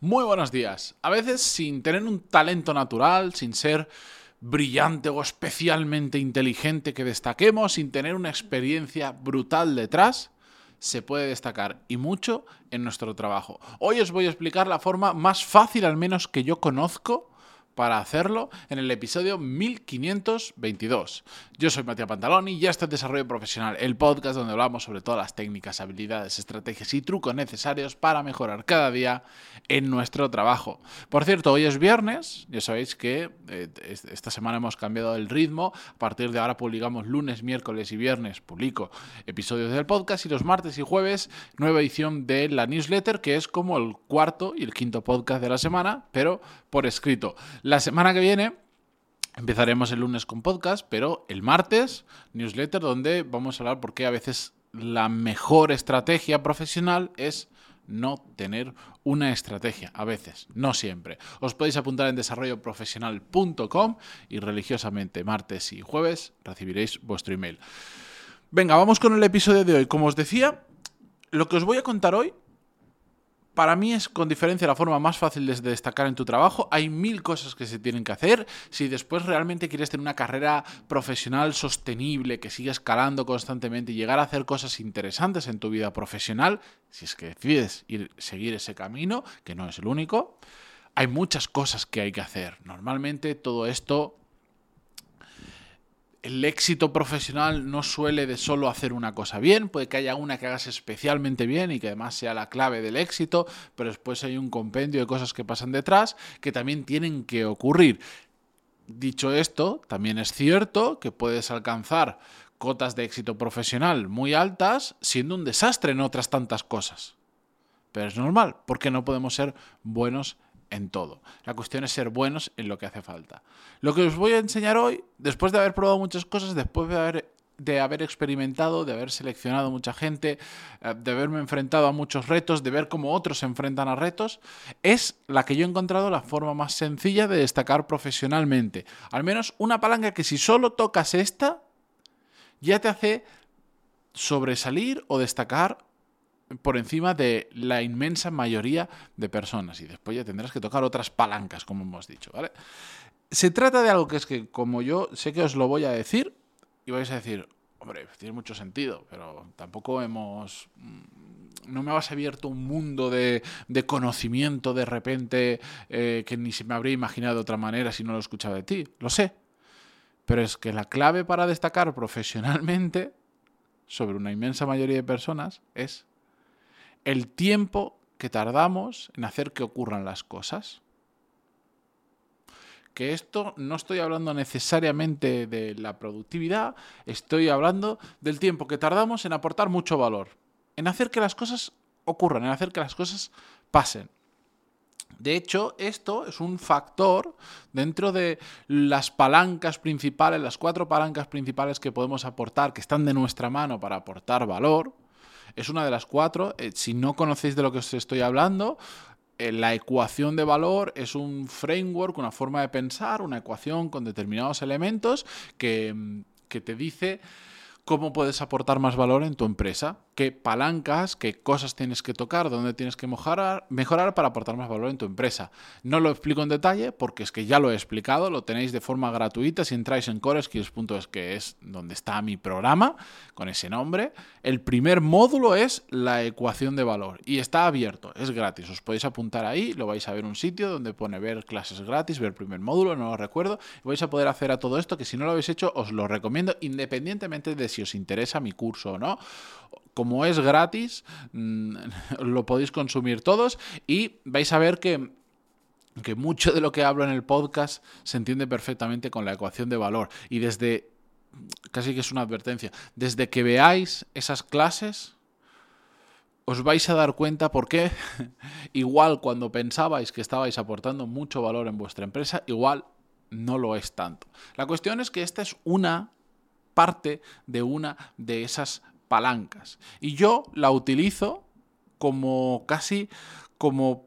Muy buenos días. A veces sin tener un talento natural, sin ser brillante o especialmente inteligente que destaquemos, sin tener una experiencia brutal detrás, se puede destacar y mucho en nuestro trabajo. Hoy os voy a explicar la forma más fácil, al menos que yo conozco, para hacerlo en el episodio 1522. Yo soy Matías Pantaloni y este es Desarrollo Profesional, el podcast donde hablamos sobre todas las técnicas, habilidades, estrategias y trucos necesarios para mejorar cada día en nuestro trabajo. Por cierto, hoy es viernes, ya sabéis que eh, esta semana hemos cambiado el ritmo, a partir de ahora publicamos lunes, miércoles y viernes, publico episodios del podcast y los martes y jueves nueva edición de la newsletter que es como el cuarto y el quinto podcast de la semana, pero por escrito. La semana que viene empezaremos el lunes con podcast, pero el martes newsletter donde vamos a hablar por qué a veces la mejor estrategia profesional es no tener una estrategia, a veces, no siempre. Os podéis apuntar en desarrolloprofesional.com y religiosamente martes y jueves recibiréis vuestro email. Venga, vamos con el episodio de hoy. Como os decía, lo que os voy a contar hoy para mí es con diferencia la forma más fácil de destacar en tu trabajo. Hay mil cosas que se tienen que hacer. Si después realmente quieres tener una carrera profesional sostenible, que siga escalando constantemente y llegar a hacer cosas interesantes en tu vida profesional, si es que decides ir, seguir ese camino, que no es el único, hay muchas cosas que hay que hacer. Normalmente todo esto el éxito profesional no suele de solo hacer una cosa bien, puede que haya una que hagas especialmente bien y que además sea la clave del éxito, pero después hay un compendio de cosas que pasan detrás que también tienen que ocurrir. Dicho esto, también es cierto que puedes alcanzar cotas de éxito profesional muy altas siendo un desastre en otras tantas cosas. Pero es normal, porque no podemos ser buenos en todo. La cuestión es ser buenos en lo que hace falta. Lo que os voy a enseñar hoy, después de haber probado muchas cosas, después de haber, de haber experimentado, de haber seleccionado mucha gente, eh, de haberme enfrentado a muchos retos, de ver cómo otros se enfrentan a retos, es la que yo he encontrado la forma más sencilla de destacar profesionalmente. Al menos una palanca que si solo tocas esta, ya te hace sobresalir o destacar por encima de la inmensa mayoría de personas. Y después ya tendrás que tocar otras palancas, como hemos dicho, ¿vale? Se trata de algo que es que, como yo sé que os lo voy a decir, y vais a decir, hombre, tiene mucho sentido, pero tampoco hemos... Mm, no me has abierto un mundo de, conocimiento de repente eh, que ni se me habría imaginado de otra manera si no lo escuchaba de ti. Lo sé. Pero es que la clave para destacar profesionalmente sobre una inmensa mayoría de personas es el tiempo que tardamos en hacer que ocurran las cosas. Que esto no estoy hablando necesariamente de la productividad, estoy hablando del tiempo que tardamos en aportar mucho valor, en hacer que las cosas ocurran, en hacer que las cosas pasen. De hecho, esto es un factor dentro de las palancas principales, las cuatro palancas principales que podemos aportar, que están de nuestra mano para aportar valor, es una de las cuatro. Eh, si no conocéis de lo que os estoy hablando, eh, la ecuación de valor es un framework, una forma de pensar, una ecuación con determinados elementos que, mm, que te dice cómo puedes aportar más valor en tu empresa, qué palancas, qué cosas tienes que tocar, dónde tienes que mejorar, para aportar más valor en tu empresa. No lo explico en detalle porque es que ya lo he explicado, lo tenéis de forma gratuita si entráis en coreskills.es, que es donde está mi programa con ese nombre. El primer módulo es la ecuación de valor y está abierto, es gratis. Os podéis apuntar ahí, lo vais a ver un sitio donde pone ver clases gratis, ver primer módulo, no lo recuerdo, y vais a poder hacer a todo esto que si no lo habéis hecho os lo recomiendo independientemente de si os interesa mi curso o no. Como es gratis, mm, lo podéis consumir todos y vais a ver que que mucho de lo que hablo en el podcast se entiende perfectamente con la ecuación de valor. Y desde, casi que es una advertencia, desde que veáis esas clases, os vais a dar cuenta por qué, igual cuando pensabais que estabais aportando mucho valor en vuestra empresa, igual no lo es tanto. La cuestión es que esta es una parte de una de esas palancas. Y yo la utilizo como casi como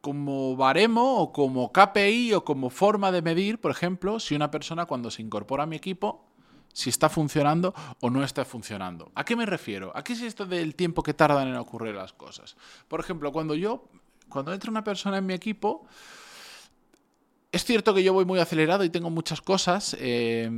como baremo o como KPI o como forma de medir, por ejemplo, si una persona cuando se incorpora a mi equipo, si está funcionando o no está funcionando. ¿A qué me refiero? ¿A qué es esto del tiempo que tardan en ocurrir las cosas? Por ejemplo, cuando yo cuando entra una persona en mi equipo, es cierto que yo voy muy acelerado y tengo muchas cosas, eh,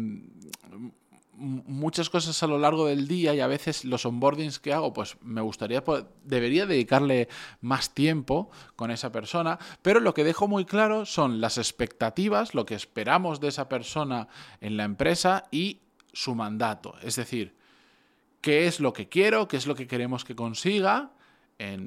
muchas cosas a lo largo del día y a veces los onboardings que hago, pues me gustaría, debería dedicarle más tiempo con esa persona, pero lo que dejo muy claro son las expectativas, lo que esperamos de esa persona en la empresa y su mandato. Es decir, qué es lo que quiero, qué es lo que queremos que consiga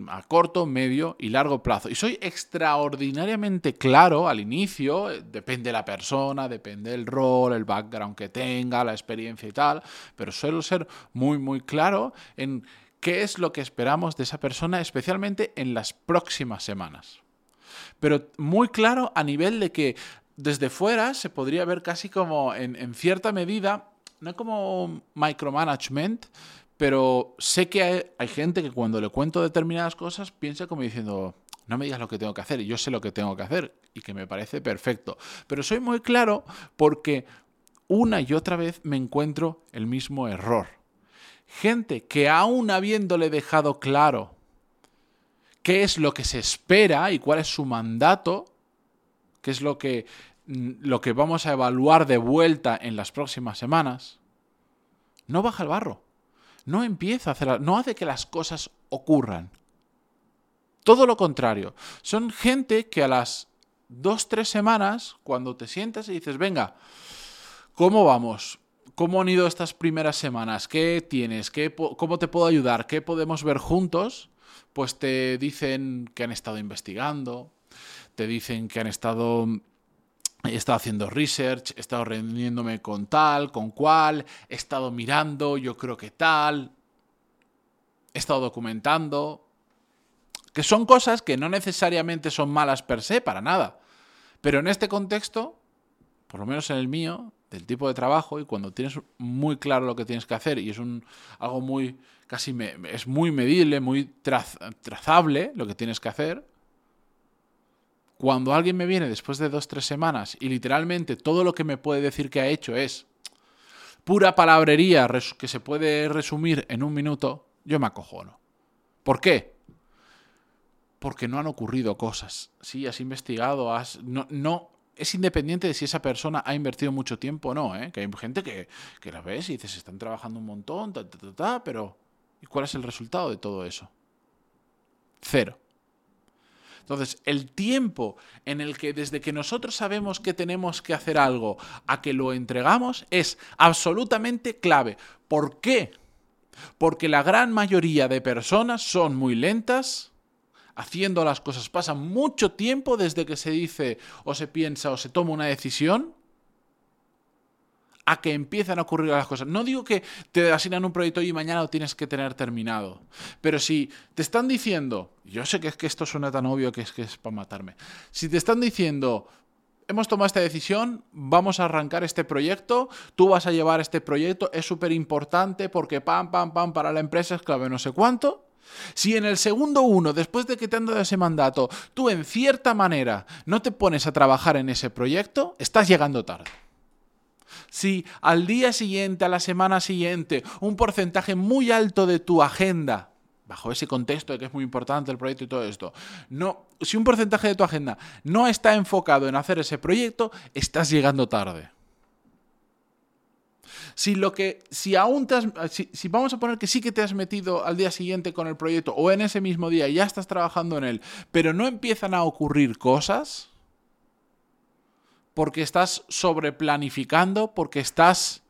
a corto, medio y largo plazo. Y soy extraordinariamente claro al inicio, eh, depende de la persona, depende del rol, el background que tenga, la experiencia y tal, pero suelo ser muy, muy claro en qué es lo que esperamos de esa persona, especialmente en las próximas semanas. Pero muy claro a nivel de que desde fuera se podría ver casi como en, en cierta medida, no como micromanagement, pero sé que hay, gente que cuando le cuento determinadas cosas piensa como diciendo, no me digas lo que tengo que hacer, yo sé lo que tengo que hacer, y que me parece perfecto. Pero soy muy claro porque una y otra vez me encuentro el mismo error. Gente que aún habiéndole dejado claro qué es lo que se espera y cuál es su mandato, qué es lo que, mm, lo que vamos a evaluar de vuelta en las próximas semanas, no baja el barro no empieza a hacer, no hace que las cosas ocurran. Todo lo contrario. Son gente que a las dos, tres semanas, cuando te sientas y dices, venga, ¿cómo vamos? ¿Cómo han ido estas primeras semanas? ¿Qué tienes? ¿Qué, ¿Cómo te puedo ayudar? ¿Qué podemos ver juntos? Pues te dicen que han estado investigando, te dicen que han estado He estado haciendo research, he estado reuniéndome con tal, con cual, he estado mirando, yo creo que tal, he estado documentando, que son cosas que no necesariamente son malas per se, para nada. Pero en este contexto, por lo menos en el mío, del tipo de trabajo, y cuando tienes muy claro lo que tienes que hacer, y es un, algo muy, casi es muy medible, muy trazable lo que tienes que hacer, cuando alguien me viene después de dos, tres semanas y literalmente todo lo que me puede decir que ha hecho es pura palabrería que se puede resumir en un minuto, yo me acojono. ¿Por qué? Porque no han ocurrido cosas. Sí, has investigado, has... No, no, es independiente de si esa persona ha invertido mucho tiempo o no, ¿eh? Que hay gente que, que la ves y dices, están trabajando un montón, pero ¿y cuál es el resultado de todo eso? Cero. Entonces, el tiempo en el que desde que nosotros sabemos que tenemos que hacer algo a que lo entregamos es absolutamente clave. ¿Por qué? Porque la gran mayoría de personas son muy lentas haciendo las cosas. Pasa mucho tiempo desde que se dice o se piensa o se toma una decisión a que empiezan a ocurrir las cosas. No digo que te asignan un proyecto y mañana lo tienes que tener terminado, pero si te están diciendo, yo sé que es que esto suena tan obvio que es que es para matarme, si te están diciendo, hemos tomado esta decisión, vamos a arrancar este proyecto, tú vas a llevar este proyecto, es súper importante porque pam, pam, pam, para la empresa es clave no sé cuánto. Si en el segundo uno, después de que te han dado ese mandato, tú en cierta manera no te pones a trabajar en ese proyecto, estás llegando tarde. Si al día siguiente, a la semana siguiente, un porcentaje muy alto de tu agenda, bajo ese contexto de que es muy importante el proyecto y todo esto, no, si un porcentaje de tu agenda no está enfocado en hacer ese proyecto, estás llegando tarde. Si lo que, si aún te si, vamos a poner que sí que te has metido al día siguiente con el proyecto o en ese mismo día ya estás trabajando en él, pero no empiezan a ocurrir cosas, porque estás sobreplanificando, porque estás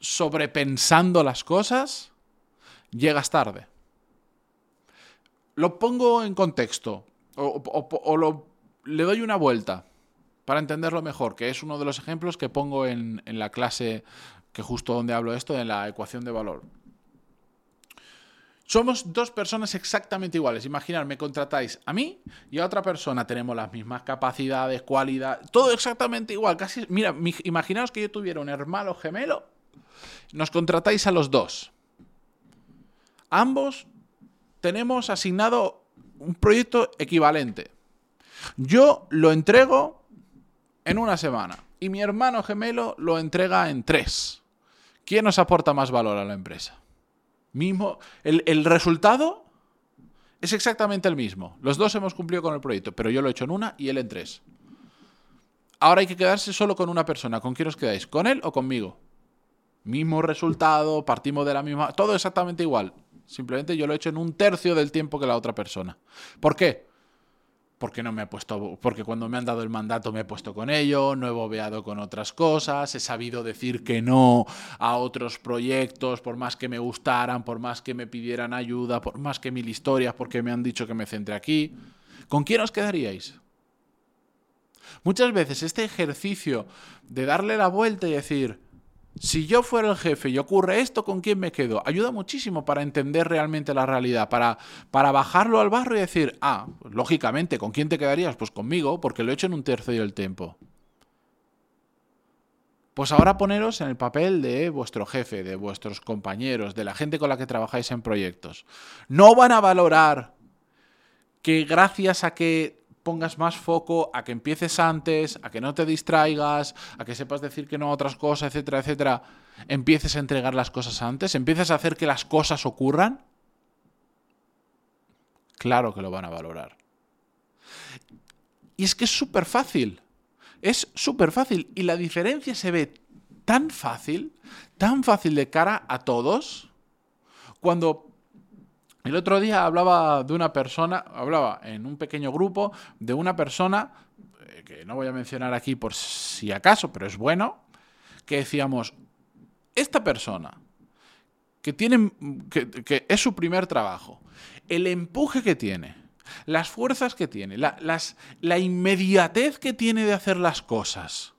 sobrepensando las cosas, llegas tarde. Lo pongo en contexto o, le doy una vuelta para entenderlo mejor, que es uno de los ejemplos que pongo en, en la clase que justo donde hablo esto, en la ecuación de valor. Somos dos personas exactamente iguales. Imaginar, me contratáis a mí y a otra persona. Tenemos las mismas capacidades, cualidades, todo exactamente igual. Casi, mira, imaginaos que yo tuviera un hermano gemelo. Nos contratáis a los dos. Ambos tenemos asignado un proyecto equivalente. Yo lo entrego en una semana y mi hermano gemelo lo entrega en tres. ¿Quién nos aporta más valor a la empresa? Mismo, el, resultado Es exactamente el mismo. Los dos hemos cumplido con el proyecto, pero yo lo he hecho en una y él en tres. Ahora hay que quedarse solo con una persona. ¿Con quién os quedáis? ¿Con él o conmigo? Mismo resultado, partimos de la misma... Todo exactamente igual. Simplemente yo lo he hecho en un tercio del tiempo que la otra persona. ¿Por qué? Porque no me he puesto, porque cuando me han dado el mandato me he puesto con ello, no he bobeado con otras cosas, he sabido decir que no a otros proyectos, por más que me gustaran, por más que me pidieran ayuda, por más que mil historias, porque me han dicho que me centre aquí. ¿Con quién os quedaríais? Muchas veces este ejercicio de darle la vuelta y decir, si yo fuera el jefe y ocurre esto, ¿con quién me quedo? Ayuda muchísimo para entender realmente la realidad, para, para bajarlo al barro y decir, ah, pues, lógicamente, ¿con quién te quedarías? Pues conmigo, porque lo he hecho en un tercio del tiempo. Pues ahora poneros en el papel de vuestro jefe, de vuestros compañeros, de la gente con la que trabajáis en proyectos. No van a valorar que gracias a que pongas más foco a que empieces antes, a que no te distraigas, a que sepas decir que no a otras cosas, etcétera, etcétera, empieces a entregar las cosas antes, empieces a hacer que las cosas ocurran, claro que lo van a valorar. Y es que es súper fácil, es súper fácil y la diferencia se ve tan fácil, tan fácil de cara a todos, cuando el otro día hablaba de una persona, hablaba en un pequeño grupo de una persona, eh, que no voy a mencionar aquí por si acaso, pero es bueno, que decíamos, esta persona, que, tiene, que, es su primer trabajo, el empuje que tiene, las fuerzas que tiene, la, las, la inmediatez que tiene de hacer las cosas,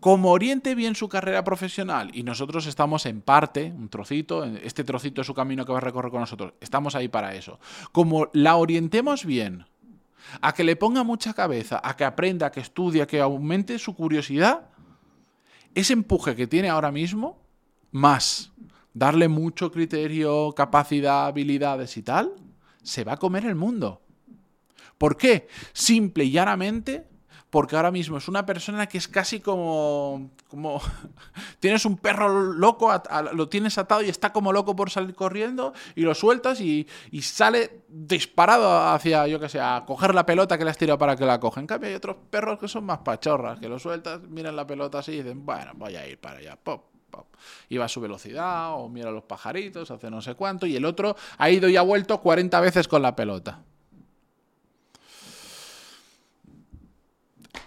como oriente bien su carrera profesional y nosotros estamos en parte, un trocito, este trocito es su camino que va a recorrer con nosotros, estamos ahí para eso. Como la orientemos bien, a que le ponga mucha cabeza, a que aprenda, a que estudie, a que aumente su curiosidad, ese empuje que tiene ahora mismo, más darle mucho criterio, capacidad, habilidades y tal, se va a comer el mundo. ¿Por qué? Simple y llanamente porque ahora mismo es una persona que es casi como, como tienes un perro loco, lo tienes atado y está como loco por salir corriendo y lo sueltas y, sale disparado hacia, yo que sé, a coger la pelota que le has tirado para que la coja. En cambio hay otros perros que son más pachorras, que lo sueltas, miran la pelota así y dicen, bueno, voy a ir para allá, pop. Y va a su velocidad, o mira a los pajaritos, hace no sé cuánto, y el otro ha ido y ha vuelto 40 veces con la pelota.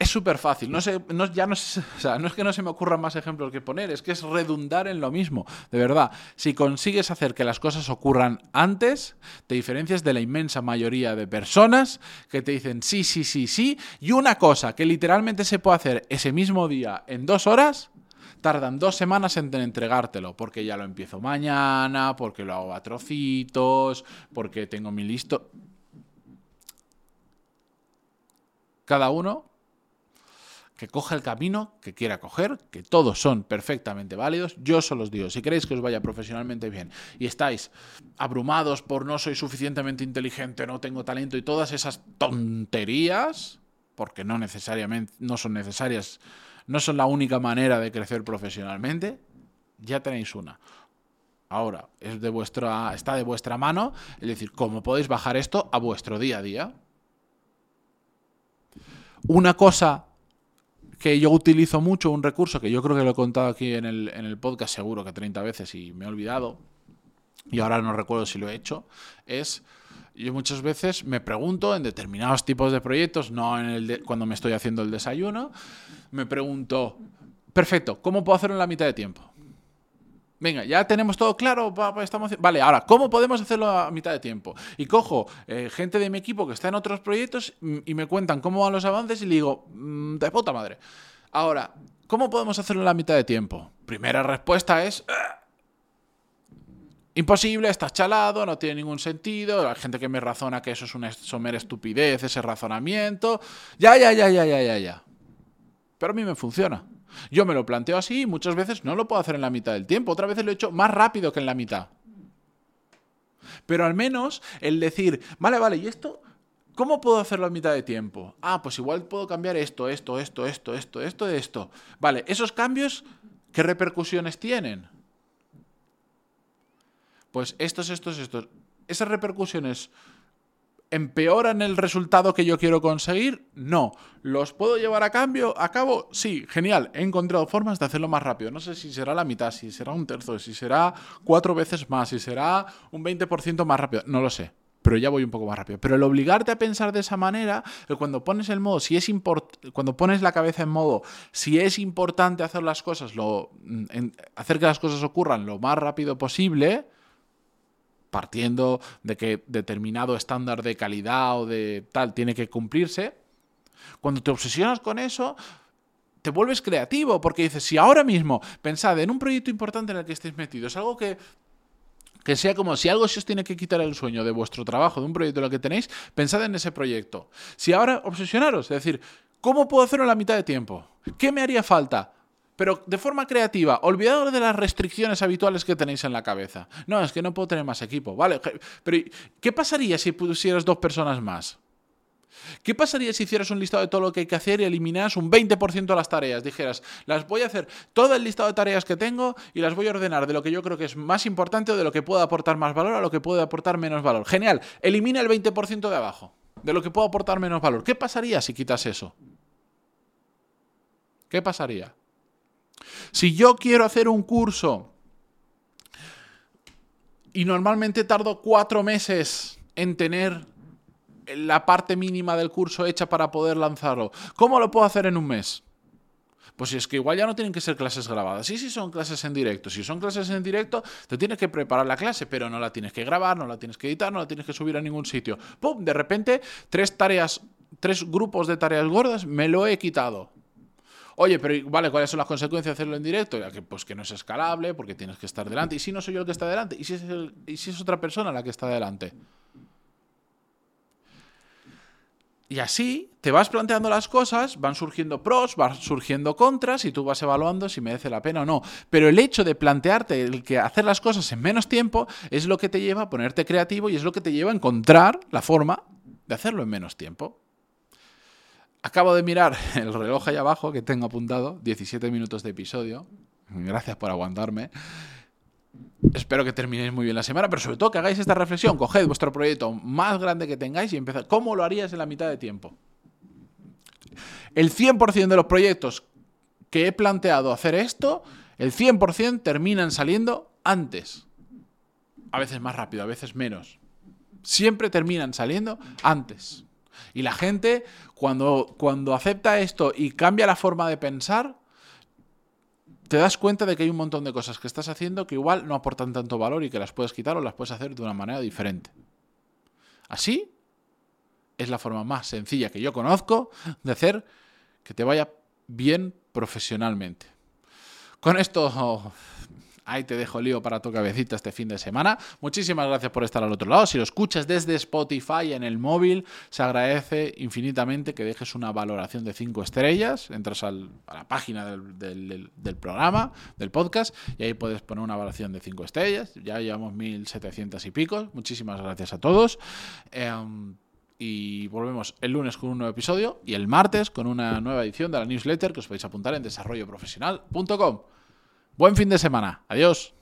Es súper fácil. No sé, ya no, no es que no se me ocurran más ejemplos que poner, es que es redundar en lo mismo. De verdad, si consigues hacer que las cosas ocurran antes, te diferencias de la inmensa mayoría de personas que te dicen sí, sí, sí, sí. Y una cosa que literalmente se puede hacer ese mismo día en dos horas, tardan dos semanas en entregártelo, porque ya lo empiezo mañana, porque lo hago a trocitos, porque tengo mi listo. Cada uno que coja el camino que quiera coger, que todos son perfectamente válidos. Yo solo os digo, si queréis que os vaya profesionalmente bien y estáis abrumados por no soy suficientemente inteligente, no tengo talento y todas esas tonterías, porque no necesariamente no son necesarias, no son la única manera de crecer profesionalmente, ya tenéis una. Ahora, es de vuestra, está de vuestra mano, es decir, cómo podéis bajar esto a vuestro día a día. Una cosa que yo utilizo mucho, un recurso que yo creo que lo he contado aquí en el, en el podcast seguro que 30 veces y me he olvidado, y ahora no recuerdo si lo he hecho, es yo muchas veces me pregunto en determinados tipos de proyectos, no en el cuando me estoy haciendo el desayuno, me pregunto, perfecto, ¿cómo puedo hacerlo en la mitad de tiempo? Venga, ya tenemos todo claro, estamos... Vale, ahora, ¿cómo podemos hacerlo a mitad de tiempo? Y cojo eh, gente de mi equipo que está en otros proyectos y me cuentan cómo van los avances y le digo, mm, de puta madre. Ahora, ¿cómo podemos hacerlo a la mitad de tiempo? Primera respuesta es... Ah, imposible, estás chalado, no tiene ningún sentido. Hay gente que me razona que eso es una somera estupidez, ese razonamiento. Ya, ya, ya, ya, ya, ya, ya. Pero a mí me funciona. Yo me lo planteo así y muchas veces no lo puedo hacer en la mitad del tiempo. Otras veces lo he hecho más rápido que en la mitad. Pero al menos el decir, vale, vale, ¿y esto? ¿Cómo puedo hacerlo a mitad de tiempo? Ah, pues igual puedo cambiar esto, esto, esto, esto, esto, esto, esto. Vale, esos cambios, ¿qué repercusiones tienen? Pues estos, estos, estos. Esas repercusiones ¿Empeoran el resultado que yo quiero conseguir? No. ¿Los puedo llevar a cambio a cabo? Sí, genial. He encontrado formas de hacerlo más rápido. No sé si será la mitad, si será un tercio, si será cuatro veces más, si será un 20% más rápido. No lo sé. Pero ya voy un poco más rápido. Pero el obligarte a pensar de esa manera, cuando pones el modo, si es cuando pones la cabeza en modo, si es importante hacer las cosas, hacer que las cosas ocurran lo más rápido posible, partiendo de que determinado estándar de calidad o de tal tiene que cumplirse, cuando te obsesionas con eso, te vuelves creativo, porque dices, si ahora mismo, pensad en un proyecto importante en el que estéis metidos, algo que, que sea como si algo se os tiene que quitar el sueño de vuestro trabajo, de un proyecto en el que tenéis, pensad en ese proyecto. Si ahora obsesionaros, es decir, ¿cómo puedo hacerlo en la mitad de tiempo? ¿Qué me haría falta? Pero de forma creativa, olvidados de las restricciones habituales que tenéis en la cabeza. No, es que no puedo tener más equipo, ¿vale? Pero ¿qué pasaría si pusieras dos personas más? ¿Qué pasaría si hicieras un listado de todo lo que hay que hacer y eliminas un 20% de las tareas? Dijeras, las voy a hacer todo el listado de tareas que tengo y las voy a ordenar de lo que yo creo que es más importante o de lo que puedo aportar más valor a lo que puede aportar menos valor. Genial, elimina el 20% de abajo, de lo que puedo aportar menos valor. ¿Qué pasaría si quitas eso? ¿Qué pasaría? Si yo quiero hacer un curso y normalmente tardo cuatro meses en tener la parte mínima del curso hecha para poder lanzarlo, ¿cómo lo puedo hacer en un mes? Pues es que igual ya no tienen que ser clases grabadas. Sí, sí son clases en directo. Si son clases en directo, te tienes que preparar la clase, pero no la tienes que grabar, no la tienes que editar, no la tienes que subir a ningún sitio. ¡Pum! De repente, tres tareas, tres grupos de tareas gordas me lo he quitado. Oye, pero vale, ¿cuáles son las consecuencias de hacerlo en directo? Pues que no es escalable, porque tienes que estar delante. ¿Y si no soy yo el que está delante? ¿Y si es, ¿y si es otra persona la que está delante? Y así te vas planteando las cosas, van surgiendo pros, van surgiendo contras y tú vas evaluando si merece la pena o no. Pero el hecho de plantearte el que hacer las cosas en menos tiempo es lo que te lleva a ponerte creativo y es lo que te lleva a encontrar la forma de hacerlo en menos tiempo. Acabo de mirar el reloj ahí abajo que tengo apuntado, 17 minutos de episodio. Gracias por aguantarme. Espero que terminéis muy bien la semana, pero sobre todo que hagáis esta reflexión. Coged vuestro proyecto más grande que tengáis y empezad. ¿Cómo lo harías en la mitad de tiempo? El 100% de los proyectos que he planteado hacer esto, el 100% terminan saliendo antes. A veces más rápido, a veces menos. Siempre terminan saliendo antes. Y la gente, cuando, cuando acepta esto y cambia la forma de pensar, te das cuenta de que hay un montón de cosas que estás haciendo que igual no aportan tanto valor y que las puedes quitar o las puedes hacer de una manera diferente. Así es la forma más sencilla que yo conozco de hacer que te vaya bien profesionalmente. Con esto Ahí te dejo lío para tu cabecita este fin de semana. Muchísimas gracias por estar al otro lado. Si lo escuchas desde Spotify en el móvil, se agradece infinitamente que dejes una valoración de 5 estrellas. Entras a la página del, programa, del podcast, y ahí puedes poner una valoración de 5 estrellas. Ya llevamos 1700 y pico. Muchísimas gracias a todos. Em, y volvemos el lunes con un nuevo episodio y el martes con una nueva edición de la newsletter que os podéis apuntar en desarrolloprofesional.com. Buen fin de semana. Adiós.